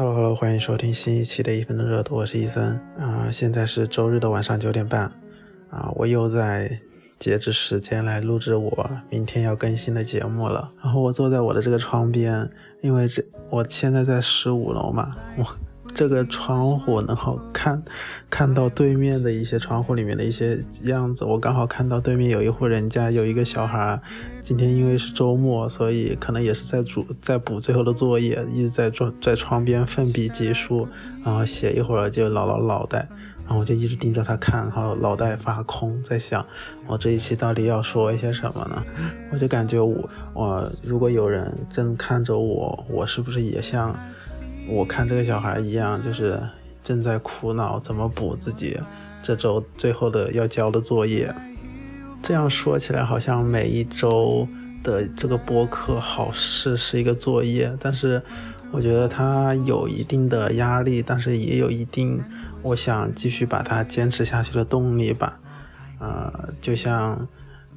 Hello Hello，欢迎收听新一期的一分钟热度，我是伊森啊、现在是周日的晚上九点半啊、我又在截止时间来录制我明天要更新的节目了。然后我坐在我的这个窗边，因为这我现在在十五楼嘛，我这个窗户能好看看到对面的一些窗户里面的一些样子。我刚好看到对面有一户人家有一个小孩，今天因为是周末，所以可能也是在煮在补最后的作业，一直在桌在窗边奋笔疾书，然后写一会儿就挠挠脑袋。然后我就一直盯着他看，然后脑袋发空，在想我这一期到底要说一些什么呢？我就感觉我我如果有人正看着我，我是不是也像我看这个小孩一样，就是正在苦恼怎么补自己这周最后的要交的作业？这样说起来，好像每一周的这个播客好事是一个作业，但是我觉得它有一定的压力，但是也有一定我想继续把它坚持下去的动力吧。呃，就像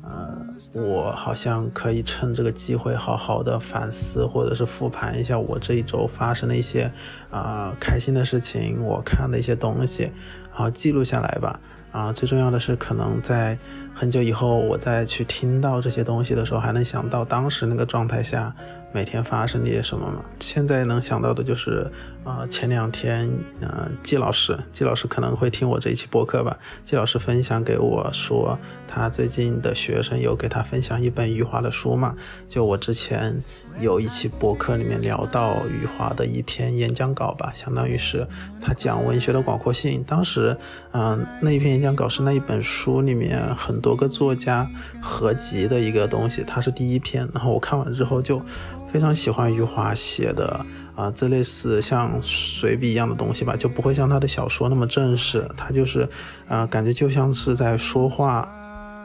呃，我好像可以趁这个机会好好的反思，或者是复盘一下我这一周发生的一些啊、开心的事情，我看的一些东西，然后记录下来吧。啊、最重要的是，可能在很久以后，我再去听到这些东西的时候，还能想到当时那个状态下每天发生了些什么吗。现在能想到的就是，呃，前两天，呃，季老师，季老师可能会听我这一期播客吧。季老师分享给我说，他最近的学生有给他分享一本余华的书嘛。就我之前有一期播客里面聊到余华的一篇演讲稿吧，相当于是他讲文学的广阔性。当时，嗯、那一篇演讲稿是那一本书里面很多个作家合集的一个东西，它是第一篇。然后我看完之后就非常喜欢余华写的啊、这类似像随笔一样的东西吧，就不会像他的小说那么正式，他就是啊、感觉就像是在说话。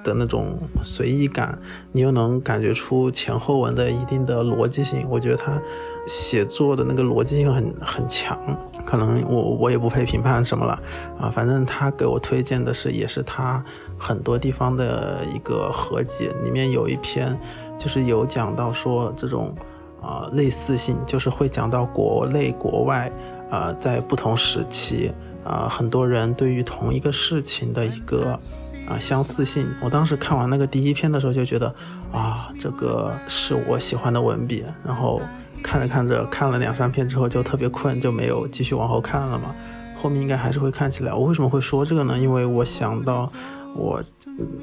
的那种随意感，你又能感觉出前后文的一定的逻辑性。我觉得他写作的那个逻辑性很很强，可能我我也不配评判什么了啊。反正他给我推荐的是，也是他很多地方的一个合集，里面有一篇就是有讲到说这种啊、类似性，就是会讲到国内国外啊、在不同时期啊、很多人对于同一个事情的一个。啊，相似性。我当时看完那个第一篇的时候就觉得，啊，这个是我喜欢的文笔。然后看着看着，看了两三篇之后就特别困，就没有继续往后看了嘛。后面应该还是会看起来。我为什么会说这个呢？因为我想到我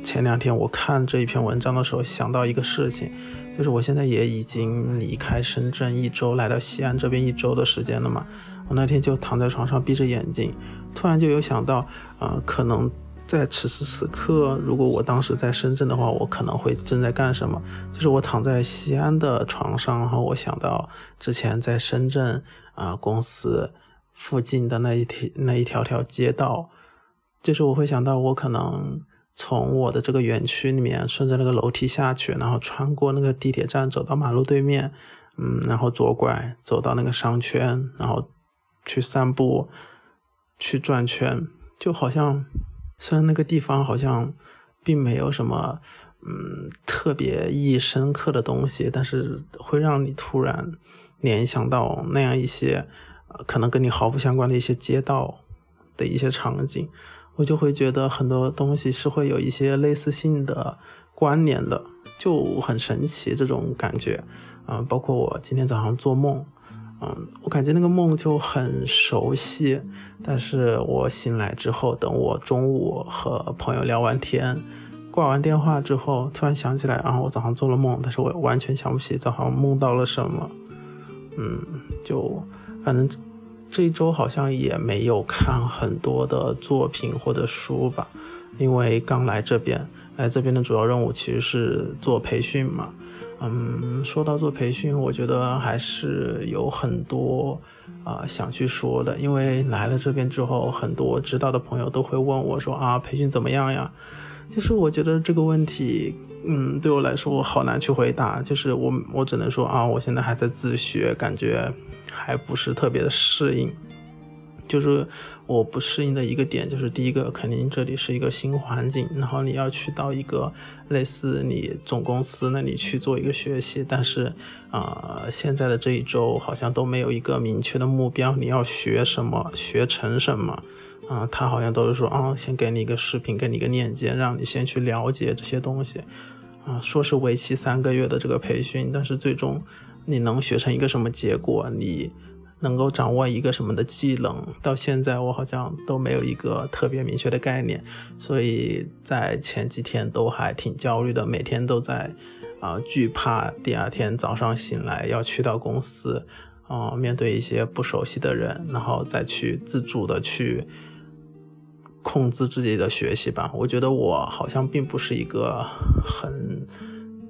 前两天我看这一篇文章的时候，想到一个事情，就是我现在也已经离开深圳一周，来到西安这边一周的时间了嘛。我那天就躺在床上闭着眼睛，突然就有想到，呃，可能。在此时此刻，如果我当时在深圳的话，我可能会正在干什么？就是我躺在西安的床上，然后我想到之前在深圳啊、公司附近的那一条那一条条街道，就是我会想到我可能从我的这个园区里面顺着那个楼梯下去，然后穿过那个地铁站，走到马路对面，嗯，然后左拐走到那个商圈，然后去散步，去转圈，就好像。虽然那个地方好像并没有什么嗯特别意义深刻的东西，但是会让你突然联想到那样一些可能跟你毫不相关的一些街道的一些场景，我就会觉得很多东西是会有一些类似性的关联的，就很神奇这种感觉啊、包括我今天早上做梦。嗯，我感觉那个梦就很熟悉，但是我醒来之后，等我中午和朋友聊完天，挂完电话之后，突然想起来啊，我早上做了梦，但是我完全想不起早上梦到了什么。嗯，就反正这一周好像也没有看很多的作品或者书吧，因为刚来这边，来这边的主要任务其实是做培训嘛。嗯，说到做培训，我觉得还是有很多啊、想去说的，因为来了这边之后，很多知道的朋友都会问我说啊，培训怎么样呀？就是我觉得这个问题，嗯，对我来说我好难去回答。就是我我只能说啊，我现在还在自学，感觉还不是特别的适应。就是我不适应的一个点，就是第一个肯定这里是一个新环境，然后你要去到一个类似你总公司那里去做一个学习，但是啊，现在的这一周好像都没有一个明确的目标，你要学什么，学成什么啊？他好像都是说啊，先给你一个视频，给你一个链接，让你先去了解这些东西啊，说是为期三个月的这个培训，但是最终你能学成一个什么结果？你？能够掌握一个什么的技能，到现在我好像都没有一个特别明确的概念，所以在前几天都还挺焦虑的，每天都在啊惧怕第二天早上醒来要去到公司，啊面对一些不熟悉的人，然后再去自主的去控制自己的学习吧。我觉得我好像并不是一个很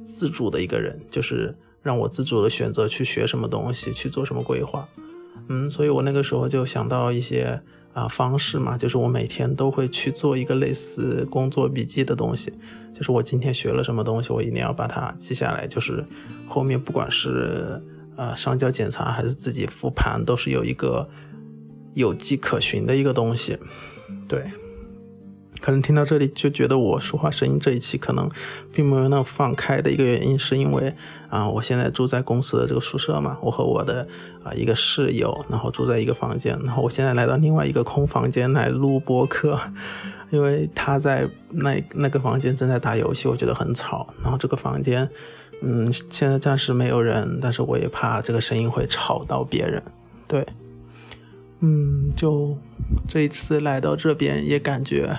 自主的一个人，就是让我自主的选择去学什么东西，去做什么规划。嗯，所以我那个时候就想到一些啊方式嘛，就是我每天都会去做一个类似工作笔记的东西，就是我今天学了什么东西，我一定要把它记下来，就是后面不管是呃上交检查还是自己复盘，都是有一个有迹可循的一个东西，对。可能听到这里就觉得我说话声音这一期可能并没有那么放开的一个原因，是因为啊，我现在住在公司的这个宿舍嘛，我和我的啊一个室友，然后住在一个房间，然后我现在来到另外一个空房间来录播客，因为他在那那个房间正在打游戏，我觉得很吵，然后这个房间，嗯，现在暂时没有人，但是我也怕这个声音会吵到别人，对，嗯，就这一次来到这边也感觉。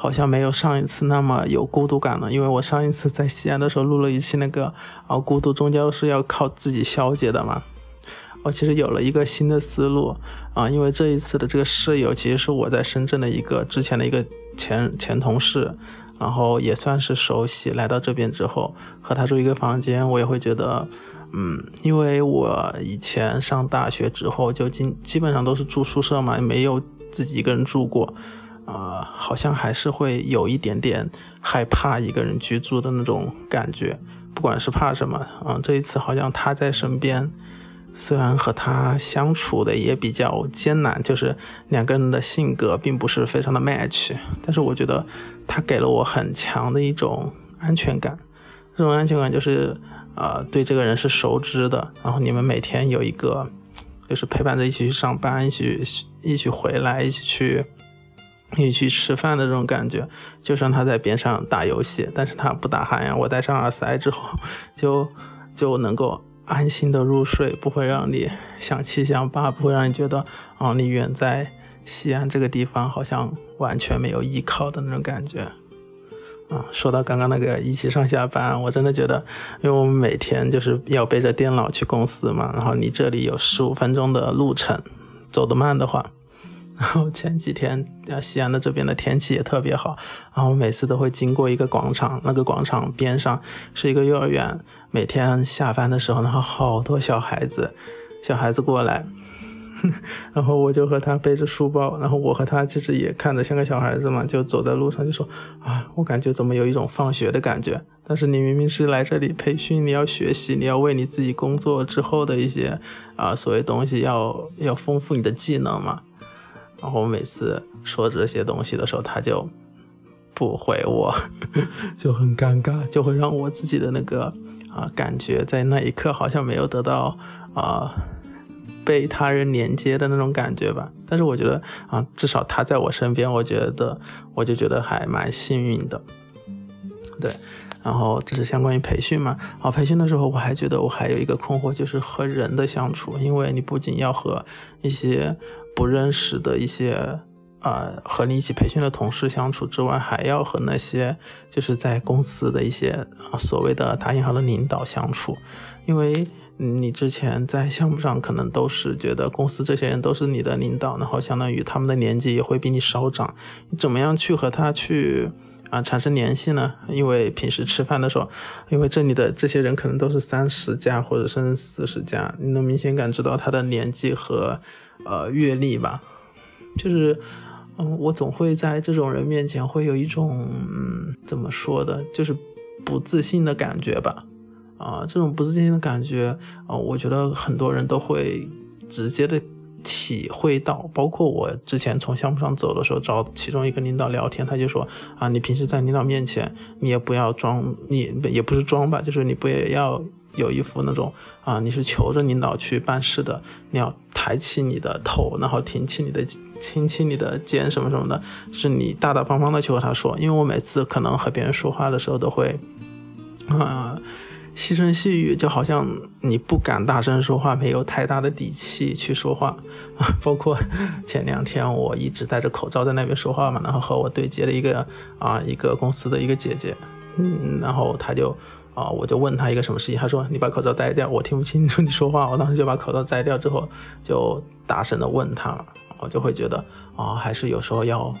好像没有上一次那么有孤独感了，因为我上一次在西安的时候录了一期那个啊，孤独终究是要靠自己消解的嘛。我其实有了一个新的思路啊，因为这一次的这个室友其实是我在深圳的一个之前的一个前前同事，然后也算是熟悉。来到这边之后和他住一个房间，我也会觉得，嗯，因为我以前上大学之后就基基本上都是住宿舍嘛，没有自己一个人住过。呃，好像还是会有一点点害怕一个人居住的那种感觉，不管是怕什么，嗯，这一次好像他在身边，虽然和他相处的也比较艰难，就是两个人的性格并不是非常的 match，但是我觉得他给了我很强的一种安全感，这种安全感就是，呃，对这个人是熟知的，然后你们每天有一个，就是陪伴着一起去上班，一起一起回来，一起去。一起去吃饭的这种感觉，就算他在边上打游戏，但是他不打鼾呀。我戴上耳塞之后，就就能够安心的入睡，不会让你想七想八，不会让你觉得啊，你远在西安这个地方好像完全没有依靠的那种感觉。啊，说到刚刚那个一起上下班，我真的觉得，因为我们每天就是要背着电脑去公司嘛，然后你这里有十五分钟的路程，走得慢的话。然后前几天，西安的这边的天气也特别好，然后每次都会经过一个广场，那个广场边上是一个幼儿园，每天下班的时候，然后好多小孩子，小孩子过来，然后我就和他背着书包，然后我和他其实也看着像个小孩子嘛，就走在路上就说啊，我感觉怎么有一种放学的感觉，但是你明明是来这里培训，你要学习，你要为你自己工作之后的一些啊所谓东西要要丰富你的技能嘛。然后每次说这些东西的时候，他就不回我，就很尴尬，就会让我自己的那个啊感觉在那一刻好像没有得到啊被他人连接的那种感觉吧。但是我觉得啊，至少他在我身边，我觉得我就觉得还蛮幸运的。对，然后这是相关于培训嘛。啊，培训的时候我还觉得我还有一个困惑，就是和人的相处，因为你不仅要和一些不认识的一些，呃，和你一起培训的同事相处之外，还要和那些就是在公司的一些所谓的打引号的领导相处，因为你之前在项目上可能都是觉得公司这些人都是你的领导，然后相当于他们的年纪也会比你稍长，你怎么样去和他去啊产生联系呢？因为平时吃饭的时候，因为这里的这些人可能都是三十加或者甚至四十加，你能明显感知到他的年纪和。呃，阅历吧，就是，嗯，我总会在这种人面前会有一种，嗯，怎么说的，就是不自信的感觉吧，啊，这种不自信的感觉，啊，我觉得很多人都会直接的体会到，包括我之前从项目上走的时候，找其中一个领导聊天，他就说啊，你平时在领导面前，你也不要装，你也不是装吧，就是你不也要有一副那种啊，你是求着领导去办事的，你要抬起你的头，然后挺起你的，挺起你的肩什么什么的，就是你大大方方的去和他说，因为我每次可能和别人说话的时候都会啊。细声细语，就好像你不敢大声说话，没有太大的底气去说话啊。包括前两天我一直戴着口罩在那边说话嘛，然后和我对接的一个啊一个公司的一个姐姐，嗯，然后他就啊我就问他一个什么事情，他说你把口罩摘掉，我听不清楚你说话。我当时就把口罩摘掉之后，就大声的问他，我就会觉得啊还是有时候要。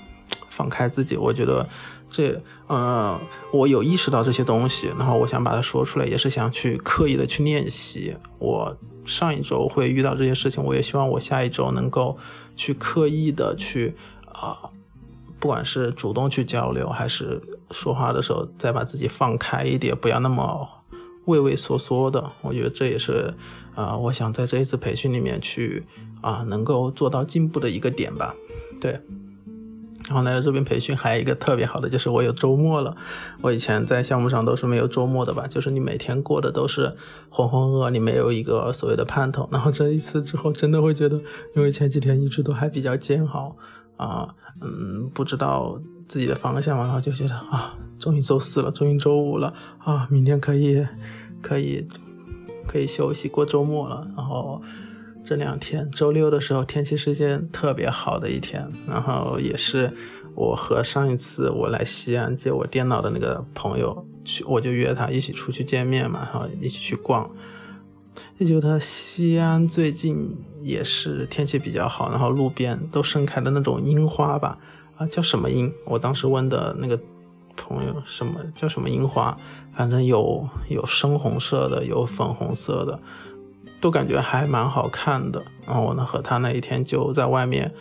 放开自己，我觉得这，呃，我有意识到这些东西，然后我想把它说出来，也是想去刻意的去练习。我上一周会遇到这些事情，我也希望我下一周能够去刻意的去，啊，不管是主动去交流，还是说话的时候再把自己放开一点，不要那么畏畏缩缩的。我觉得这也是，啊，我想在这一次培训里面去，啊，能够做到进步的一个点吧。对。然后来到这边培训，还有一个特别好的就是我有周末了。我以前在项目上都是没有周末的吧，就是你每天过的都是浑浑噩噩，你没有一个所谓的盼头。然后这一次之后，真的会觉得，因为前几天一直都还比较煎熬啊，嗯，不知道自己的方向嘛，然后就觉得啊，终于周四了，终于周五了啊，明天可以可以可以休息过周末了，然后。这两天周六的时候，天气是件特别好的一天，然后也是我和上一次我来西安接我电脑的那个朋友去，我就约他一起出去见面嘛，然后一起去逛。就觉得西安最近也是天气比较好，然后路边都盛开的那种樱花吧，啊，叫什么樱？我当时问的那个朋友，什么叫什么樱花？反正有有深红色的，有粉红色的。都感觉还蛮好看的，然后我呢和他那一天就在外面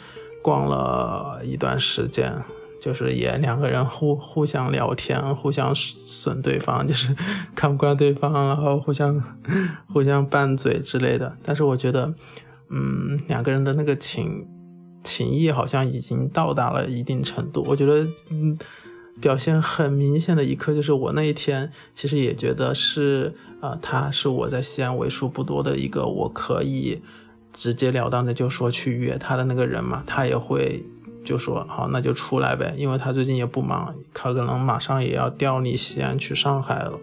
逛了一段时间，就是也两个人互互相聊天，互相损对方，就是 看不惯对方，然后互相 互相拌嘴之类的。但是我觉得，嗯，两个人的那个情情谊好像已经到达了一定程度。我觉得，嗯。表现很明显的一刻，就是我那一天其实也觉得是，呃，他是我在西安为数不多的一个我可以直截了当的就说去约他的那个人嘛。他也会就说好，那就出来呗，因为他最近也不忙，他可能马上也要调离西安去上海了。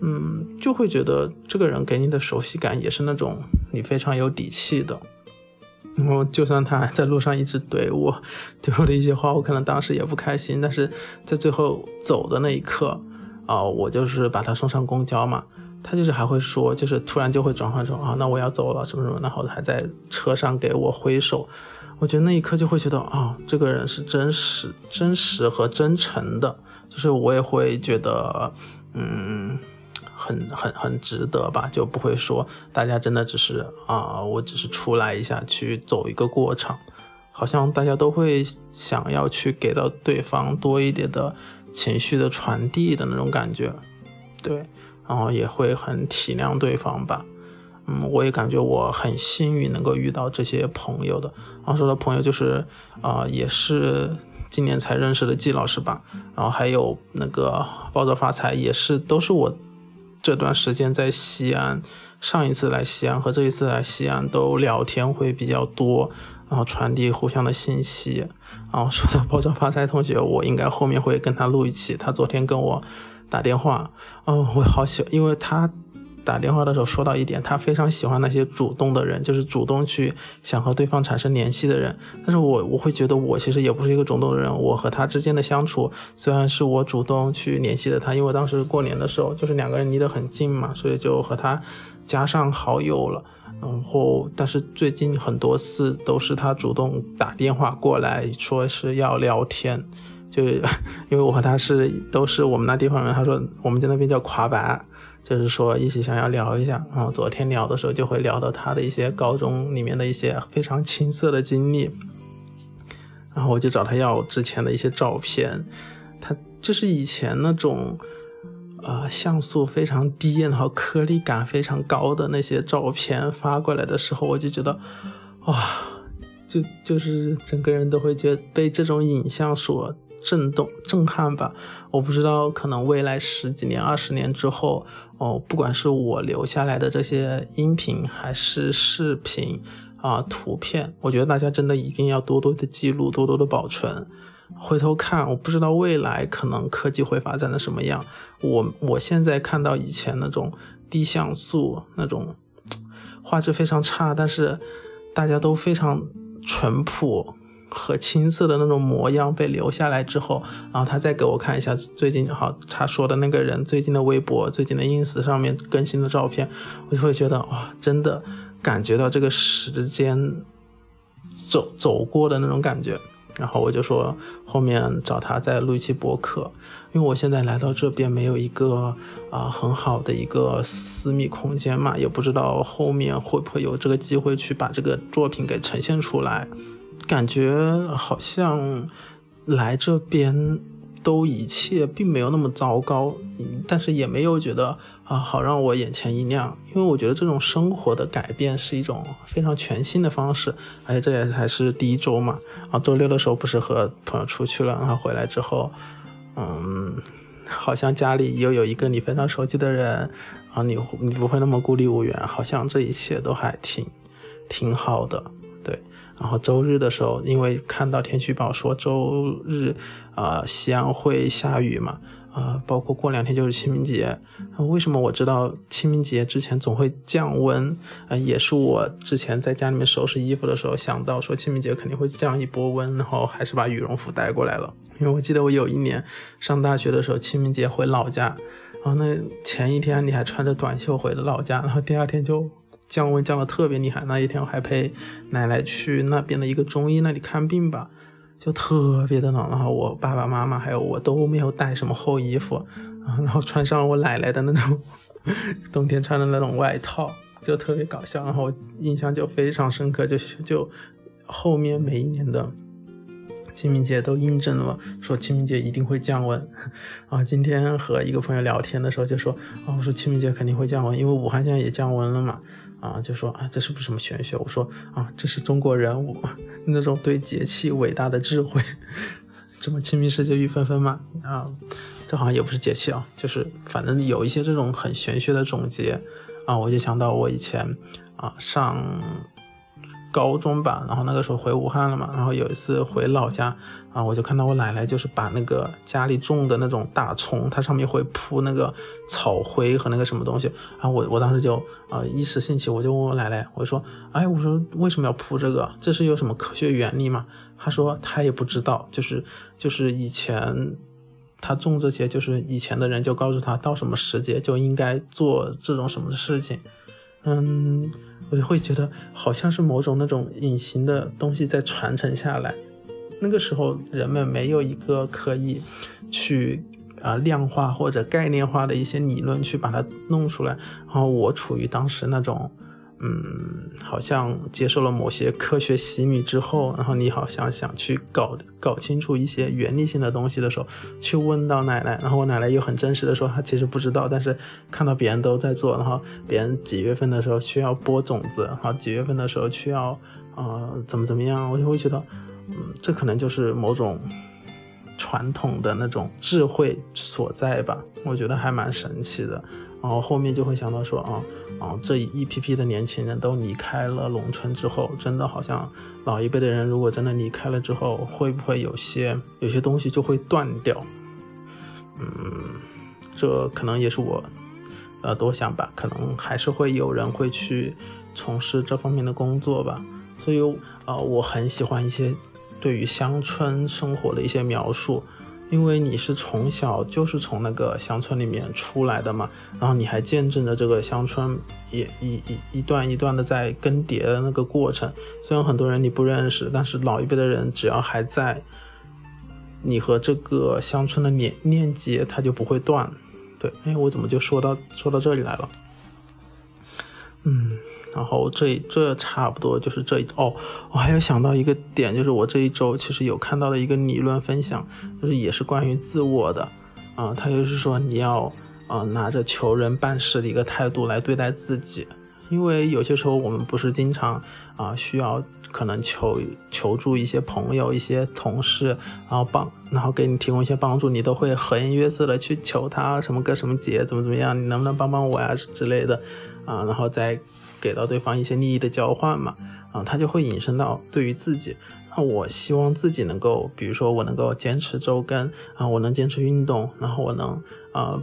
嗯，就会觉得这个人给你的熟悉感也是那种你非常有底气的。然后，就算他在路上一直怼我，怼我的一些话，我可能当时也不开心。但是在最后走的那一刻，啊，我就是把他送上公交嘛，他就是还会说，就是突然就会转换成啊，那我要走了什么什么，然后还在车上给我挥手。我觉得那一刻就会觉得啊，这个人是真实、真实和真诚的，就是我也会觉得，嗯。很很很值得吧，就不会说大家真的只是啊，我只是出来一下去走一个过场，好像大家都会想要去给到对方多一点的情绪的传递的那种感觉，对，然后也会很体谅对方吧，嗯，我也感觉我很幸运能够遇到这些朋友的，然后说的朋友就是啊，也是今年才认识的季老师吧，然后还有那个暴躁发财也是都是我。这段时间在西安，上一次来西安和这一次来西安都聊天会比较多，然后传递互相的信息。然后说到爆炸发财同学，我应该后面会跟他录一期。他昨天跟我打电话，嗯，我好喜，因为他。打电话的时候说到一点，他非常喜欢那些主动的人，就是主动去想和对方产生联系的人。但是我我会觉得我其实也不是一个主动的人，我和他之间的相处虽然是我主动去联系的他，因为当时过年的时候就是两个人离得很近嘛，所以就和他加上好友了。然后但是最近很多次都是他主动打电话过来说是要聊天，就因为我和他是都是我们那地方人，他说我们在那边叫垮板。就是说一起想要聊一下，然后昨天聊的时候就会聊到他的一些高中里面的一些非常青涩的经历，然后我就找他要之前的一些照片，他就是以前那种，呃像素非常低，然后颗粒感非常高的那些照片发过来的时候，我就觉得，哇，就就是整个人都会觉被这种影像所震动、震撼吧。我不知道，可能未来十几年、二十年之后，哦，不管是我留下来的这些音频还是视频啊、图片，我觉得大家真的一定要多多的记录、多多的保存。回头看，我不知道未来可能科技会发展的什么样。我我现在看到以前那种低像素、那种画质非常差，但是大家都非常淳朴和青涩的那种模样被留下来之后，然后他再给我看一下最近好他说的那个人最近的微博、最近的 ins 上面更新的照片，我就会觉得哇，真的感觉到这个时间走走过的那种感觉。然后我就说后面找他再录一期博客，因为我现在来到这边没有一个啊很好的一个私密空间嘛，也不知道后面会不会有这个机会去把这个作品给呈现出来，感觉好像来这边。都一切并没有那么糟糕，但是也没有觉得啊好让我眼前一亮，因为我觉得这种生活的改变是一种非常全新的方式，而且这也还是第一周嘛，啊周六的时候不是和朋友出去了，然后回来之后，嗯，好像家里又有一个你非常熟悉的人，啊你你不会那么孤立无援，好像这一切都还挺挺好的。然后周日的时候，因为看到天气预报说周日，啊，西安会下雨嘛，啊，包括过两天就是清明节。为什么我知道清明节之前总会降温？啊，也是我之前在家里面收拾衣服的时候想到说清明节肯定会降一波温，然后还是把羽绒服带过来了。因为我记得我有一年上大学的时候，清明节回老家，然后那前一天你还穿着短袖回了老家，然后第二天就。降温降的特别厉害，那一天我还陪奶奶去那边的一个中医那里看病吧，就特别的冷，然后我爸爸妈妈还有我都没有带什么厚衣服，然后穿上了我奶奶的那种冬天穿的那种外套，就特别搞笑，然后印象就非常深刻，就就后面每一年的清明节都印证了说清明节一定会降温，啊，今天和一个朋友聊天的时候就说，啊，我说清明节肯定会降温，因为武汉现在也降温了嘛。啊，就说啊，这是不是什么玄学？我说啊，这是中国人物那种对节气伟大的智慧。这么清明时节雨纷纷嘛，啊，这好像也不是节气啊，就是反正有一些这种很玄学的总结啊，我就想到我以前啊上。高中吧，然后那个时候回武汉了嘛，然后有一次回老家啊，我就看到我奶奶就是把那个家里种的那种大葱，它上面会铺那个草灰和那个什么东西，然后我我当时就啊一时兴起，我就问我奶奶，我说，哎，我说为什么要铺这个？这是有什么科学原理吗？她说她也不知道，就是就是以前她种这些，就是以前的人就告诉她到什么时节就应该做这种什么事情，嗯。我就会觉得好像是某种那种隐形的东西在传承下来。那个时候人们没有一个可以去啊量化或者概念化的一些理论去把它弄出来。然后我处于当时那种。嗯，好像接受了某些科学洗礼之后，然后你好像想去搞搞清楚一些原理性的东西的时候，去问到奶奶，然后我奶奶又很真实的说，她其实不知道，但是看到别人都在做，然后别人几月份的时候需要播种子，然后几月份的时候需要呃怎么怎么样，我就会觉得，嗯，这可能就是某种传统的那种智慧所在吧，我觉得还蛮神奇的。然后后面就会想到说啊啊，这一批批的年轻人都离开了农村之后，真的好像老一辈的人如果真的离开了之后，会不会有些有些东西就会断掉？嗯，这可能也是我呃多想吧，可能还是会有人会去从事这方面的工作吧。所以啊，我很喜欢一些对于乡村生活的一些描述。因为你是从小就是从那个乡村里面出来的嘛，然后你还见证着这个乡村也一一一段一段的在更迭的那个过程。虽然很多人你不认识，但是老一辈的人只要还在，你和这个乡村的链链接它就不会断。对，哎，我怎么就说到说到这里来了？嗯。然后这这差不多就是这一哦，我还有想到一个点，就是我这一周其实有看到的一个理论分享，就是也是关于自我的，啊，他就是说你要啊拿着求人办事的一个态度来对待自己，因为有些时候我们不是经常啊需要可能求求助一些朋友、一些同事，然后帮，然后给你提供一些帮助，你都会和颜悦色的去求他什么个什么节怎么怎么样，你能不能帮帮我呀之类的。啊，然后再给到对方一些利益的交换嘛，啊，他就会引申到对于自己，那我希望自己能够，比如说我能够坚持周更啊，我能坚持运动，然后我能啊。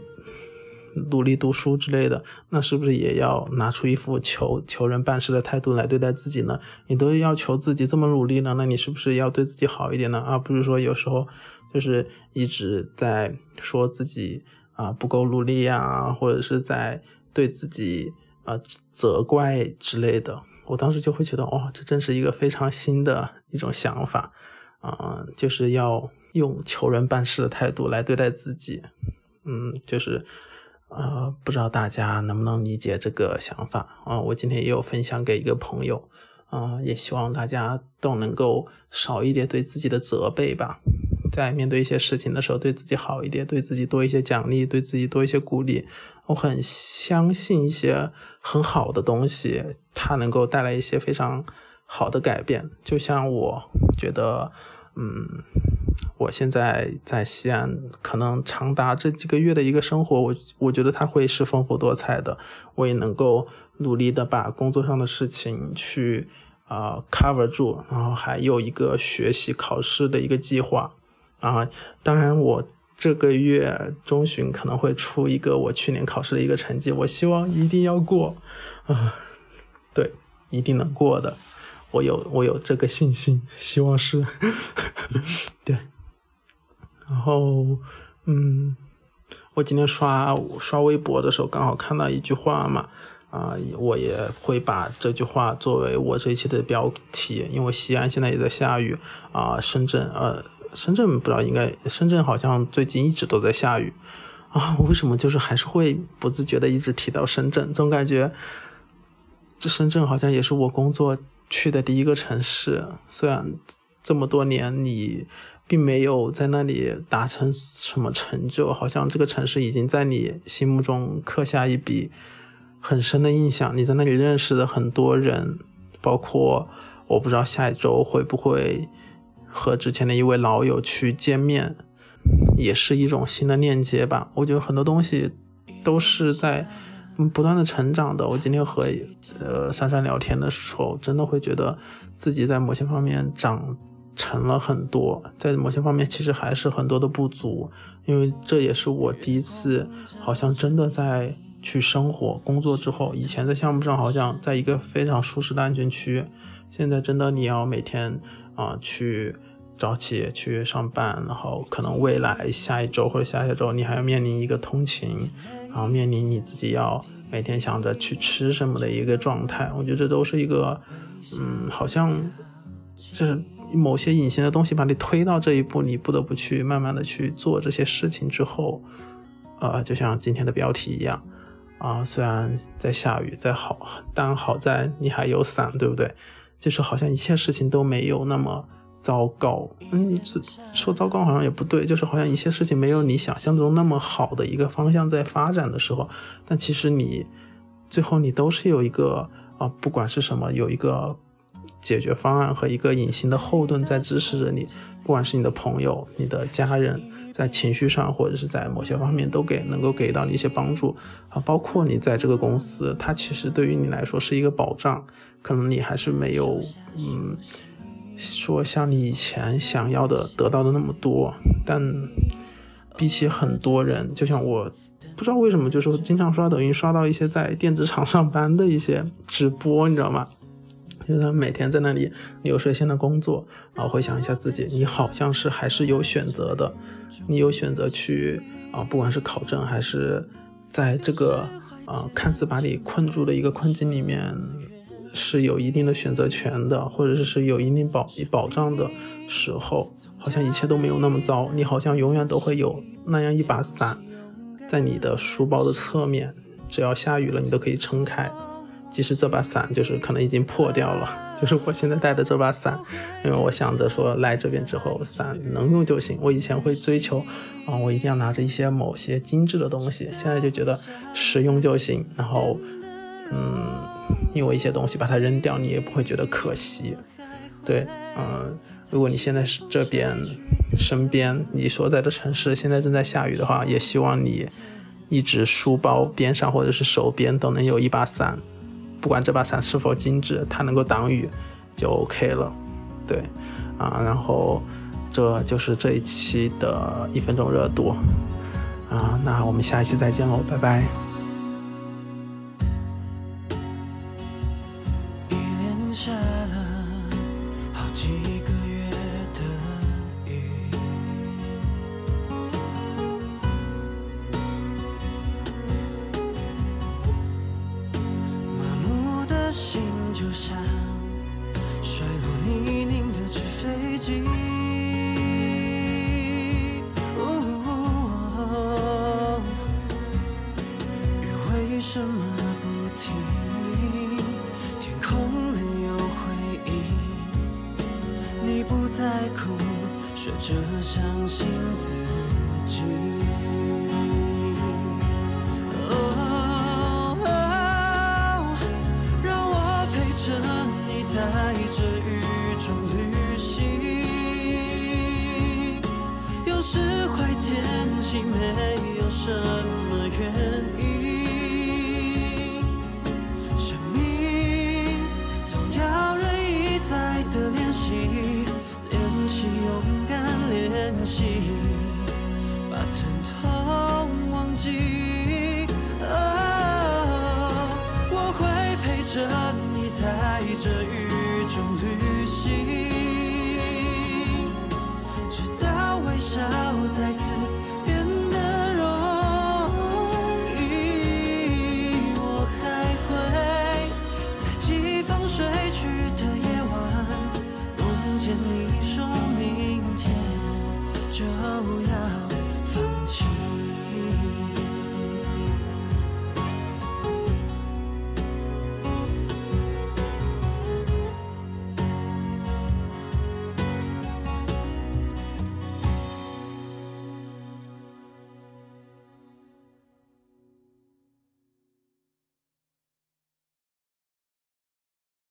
努力读书之类的，那是不是也要拿出一副求求人办事的态度来对待自己呢？你都要求自己这么努力了，那你是不是要对自己好一点呢？而不是说有时候就是一直在说自己啊不够努力呀，或者是在对自己啊责怪之类的。我当时就会觉得，哦，这真是一个非常新的一种想法啊，就是要用求人办事的态度来对待自己，嗯，就是。呃，不知道大家能不能理解这个想法啊？我今天也有分享给一个朋友，啊，也希望大家都能够少一点对自己的责备吧，在面对一些事情的时候，对自己好一点，对自己多一些奖励，对自己多一些鼓励。我很相信一些很好的东西，它能够带来一些非常好的改变。就像我觉得，嗯。我现在在西安，可能长达这几个月的一个生活，我我觉得它会是丰富多彩的。我也能够努力的把工作上的事情去啊 cover 住，然后还有一个学习考试的一个计划啊。当然，我这个月中旬可能会出一个我去年考试的一个成绩，我希望一定要过啊，对，一定能过的。我有我有这个信心，希望是 对。然后，嗯，我今天刷刷微博的时候，刚好看到一句话嘛，啊，我也会把这句话作为我这一期的标题，因为西安现在也在下雨啊，深圳呃，深圳不知道应该，深圳好像最近一直都在下雨啊，为什么就是还是会不自觉的一直提到深圳，总感觉这深圳好像也是我工作去的第一个城市，虽然这么多年你。并没有在那里达成什么成就，好像这个城市已经在你心目中刻下一笔很深的印象。你在那里认识的很多人，包括我不知道下一周会不会和之前的一位老友去见面，也是一种新的链接吧。我觉得很多东西都是在不断的成长的。我今天和呃珊珊聊天的时候，真的会觉得自己在某些方面长。成了很多，在某些方面其实还是很多的不足，因为这也是我第一次，好像真的在去生活、工作之后，以前在项目上好像在一个非常舒适的安全区，现在真的你要每天啊去早起去上班，然后可能未来下一周或者下下周你还要面临一个通勤，然后面临你自己要每天想着去吃什么的一个状态，我觉得这都是一个，嗯，好像就是。某些隐形的东西把你推到这一步，你不得不去慢慢的去做这些事情之后，呃，就像今天的标题一样，啊，虽然在下雨，在好，但好在你还有伞，对不对？就是好像一切事情都没有那么糟糕。嗯，说糟糕好像也不对，就是好像一切事情没有你想象中那么好的一个方向在发展的时候，但其实你最后你都是有一个啊，不管是什么，有一个。解决方案和一个隐形的后盾在支持着你，不管是你的朋友、你的家人，在情绪上或者是在某些方面都给能够给到你一些帮助啊，包括你在这个公司，它其实对于你来说是一个保障，可能你还是没有嗯说像你以前想要的得到的那么多，但比起很多人，就像我不知道为什么，就是经常刷抖音刷到一些在电子厂上班的一些直播，你知道吗？因为他每天在那里流水线的工作，然后回想一下自己，你好像是还是有选择的，你有选择去啊，不管是考证还是在这个啊看似把你困住的一个困境里面，是有一定的选择权的，或者是是有一定保保障的时候，好像一切都没有那么糟，你好像永远都会有那样一把伞，在你的书包的侧面，只要下雨了，你都可以撑开。其实这把伞就是可能已经破掉了，就是我现在带的这把伞，因为我想着说来这边之后伞能用就行。我以前会追求啊，我一定要拿着一些某些精致的东西，现在就觉得实用就行。然后嗯，因为一些东西把它扔掉，你也不会觉得可惜。对，嗯，如果你现在是这边身边你所在的城市现在正在下雨的话，也希望你一直书包边上或者是手边都能有一把伞，不管这把伞是否精致，它能够挡雨就 OK 了。对，啊，然后这就是这一期的一分钟热度。啊，那我们下一期再见喽，拜拜。飞机。哦雨为什么不停？天空没有回应，你不再哭，学着相信在这雨中旅行。直到微笑再次